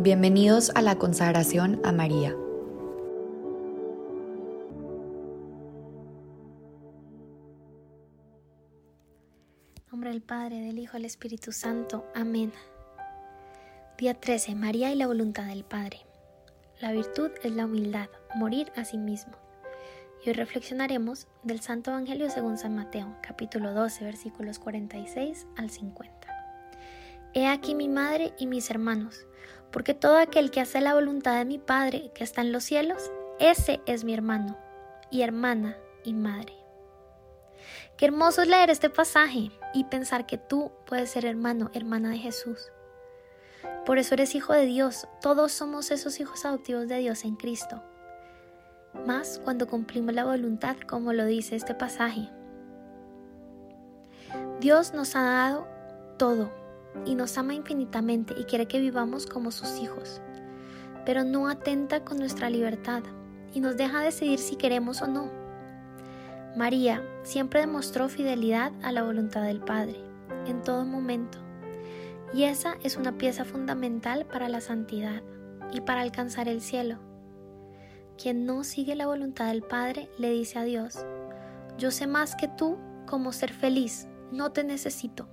Bienvenidos a la consagración a María. nombre del Padre, del Hijo, del Espíritu Santo. Amén. Día 13. María y la voluntad del Padre. La virtud es la humildad, morir a sí mismo. Y hoy reflexionaremos del Santo Evangelio según San Mateo, capítulo 12, versículos 46 al 50. He aquí mi madre y mis hermanos porque todo aquel que hace la voluntad de mi Padre que está en los cielos, ese es mi hermano y hermana y madre. Qué hermoso es leer este pasaje y pensar que tú puedes ser hermano, hermana de Jesús. Por eso eres hijo de Dios, todos somos esos hijos adoptivos de Dios en Cristo. Más cuando cumplimos la voluntad, como lo dice este pasaje. Dios nos ha dado todo, y nos ama infinitamente y quiere que vivamos como sus hijos, pero no atenta con nuestra libertad y nos deja decidir si queremos o no. María siempre demostró fidelidad a la voluntad del Padre, en todo momento, y esa es una pieza fundamental para la santidad y para alcanzar el cielo. Quien no sigue la voluntad del Padre le dice a Dios, yo sé más que tú cómo ser feliz, no te necesito.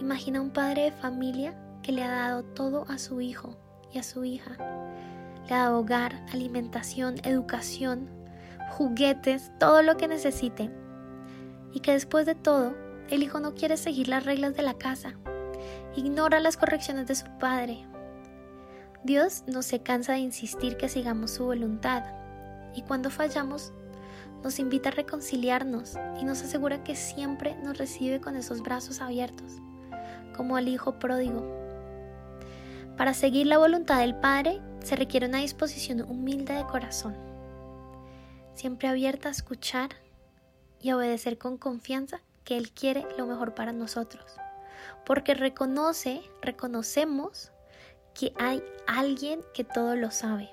Imagina un padre de familia que le ha dado todo a su hijo y a su hija. Le ha dado hogar, alimentación, educación, juguetes, todo lo que necesite. Y que después de todo, el hijo no quiere seguir las reglas de la casa. Ignora las correcciones de su padre. Dios no se cansa de insistir que sigamos su voluntad. Y cuando fallamos, nos invita a reconciliarnos y nos asegura que siempre nos recibe con esos brazos abiertos como al Hijo pródigo. Para seguir la voluntad del Padre se requiere una disposición humilde de corazón, siempre abierta a escuchar y a obedecer con confianza que Él quiere lo mejor para nosotros, porque reconoce, reconocemos que hay alguien que todo lo sabe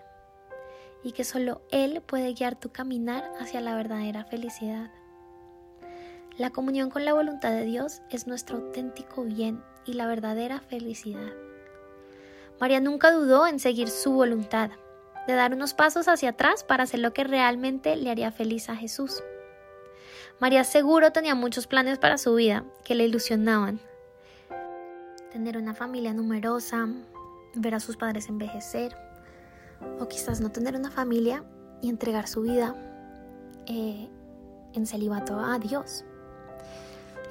y que solo Él puede guiar tu caminar hacia la verdadera felicidad. La comunión con la voluntad de Dios es nuestro auténtico bien y la verdadera felicidad. María nunca dudó en seguir su voluntad, de dar unos pasos hacia atrás para hacer lo que realmente le haría feliz a Jesús. María seguro tenía muchos planes para su vida que le ilusionaban. Tener una familia numerosa, ver a sus padres envejecer, o quizás no tener una familia y entregar su vida eh, en celibato a Dios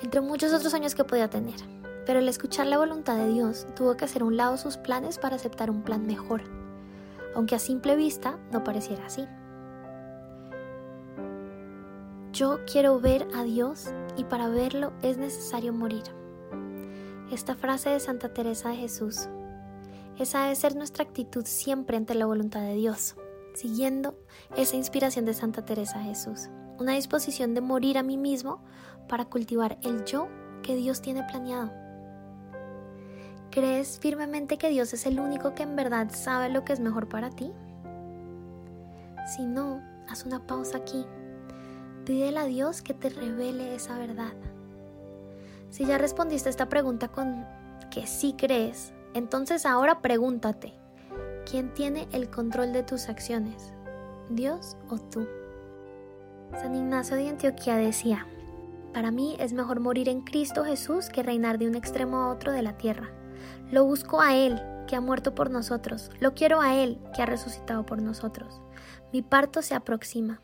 entre muchos otros sueños que podía tener. Pero al escuchar la voluntad de Dios, tuvo que hacer un lado sus planes para aceptar un plan mejor, aunque a simple vista no pareciera así. Yo quiero ver a Dios y para verlo es necesario morir. Esta frase de Santa Teresa de Jesús. Esa debe ser nuestra actitud siempre ante la voluntad de Dios, siguiendo esa inspiración de Santa Teresa de Jesús una disposición de morir a mí mismo para cultivar el yo que Dios tiene planeado. ¿Crees firmemente que Dios es el único que en verdad sabe lo que es mejor para ti? Si no, haz una pausa aquí. Pídele a Dios que te revele esa verdad. Si ya respondiste esta pregunta con que sí crees, entonces ahora pregúntate, ¿quién tiene el control de tus acciones? ¿Dios o tú? San Ignacio de Antioquía decía, para mí es mejor morir en Cristo Jesús que reinar de un extremo a otro de la tierra. Lo busco a Él, que ha muerto por nosotros. Lo quiero a Él, que ha resucitado por nosotros. Mi parto se aproxima.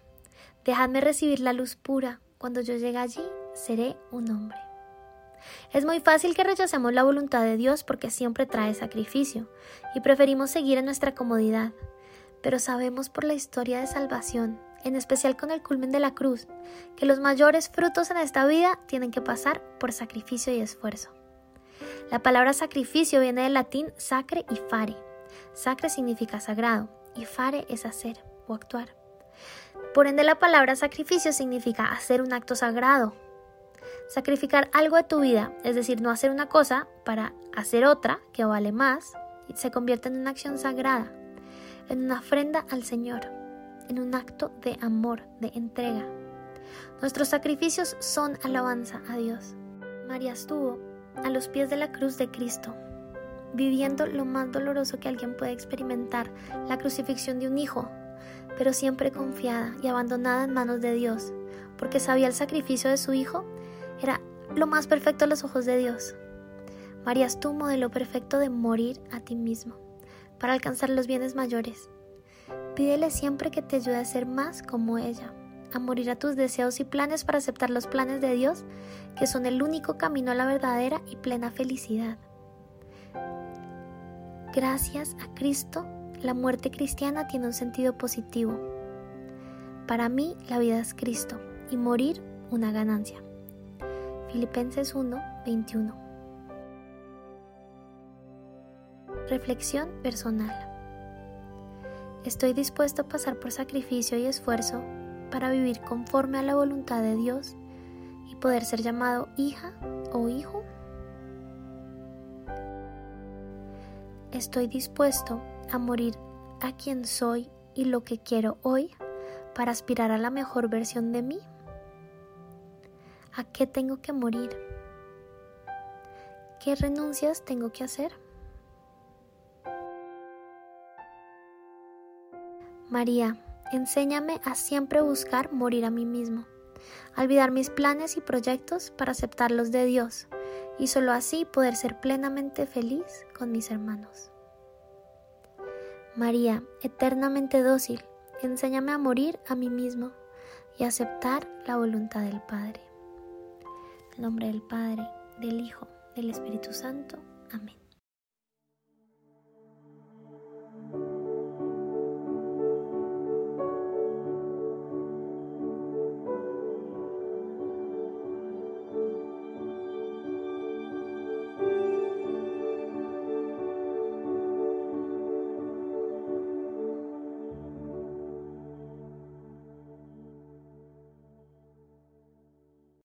Dejadme recibir la luz pura. Cuando yo llegue allí, seré un hombre. Es muy fácil que rechacemos la voluntad de Dios porque siempre trae sacrificio y preferimos seguir en nuestra comodidad. Pero sabemos por la historia de salvación en especial con el culmen de la cruz, que los mayores frutos en esta vida tienen que pasar por sacrificio y esfuerzo. La palabra sacrificio viene del latín sacre y fare. Sacre significa sagrado y fare es hacer o actuar. Por ende la palabra sacrificio significa hacer un acto sagrado. Sacrificar algo de tu vida, es decir, no hacer una cosa para hacer otra que vale más, se convierte en una acción sagrada, en una ofrenda al Señor en un acto de amor, de entrega. Nuestros sacrificios son alabanza a Dios. María estuvo a los pies de la cruz de Cristo, viviendo lo más doloroso que alguien puede experimentar, la crucifixión de un hijo, pero siempre confiada y abandonada en manos de Dios, porque sabía el sacrificio de su hijo era lo más perfecto a los ojos de Dios. María es tu modelo perfecto de morir a ti mismo, para alcanzar los bienes mayores. Pídele siempre que te ayude a ser más como ella, a morir a tus deseos y planes para aceptar los planes de Dios, que son el único camino a la verdadera y plena felicidad. Gracias a Cristo, la muerte cristiana tiene un sentido positivo. Para mí, la vida es Cristo y morir una ganancia. Filipenses 1, 21. Reflexión personal. Estoy dispuesto a pasar por sacrificio y esfuerzo para vivir conforme a la voluntad de Dios y poder ser llamado hija o hijo. Estoy dispuesto a morir a quien soy y lo que quiero hoy para aspirar a la mejor versión de mí. ¿A qué tengo que morir? ¿Qué renuncias tengo que hacer? María, enséñame a siempre buscar morir a mí mismo, olvidar mis planes y proyectos para aceptar los de Dios y solo así poder ser plenamente feliz con mis hermanos. María, eternamente dócil, enséñame a morir a mí mismo y aceptar la voluntad del Padre. En nombre del Padre, del Hijo, del Espíritu Santo. Amén.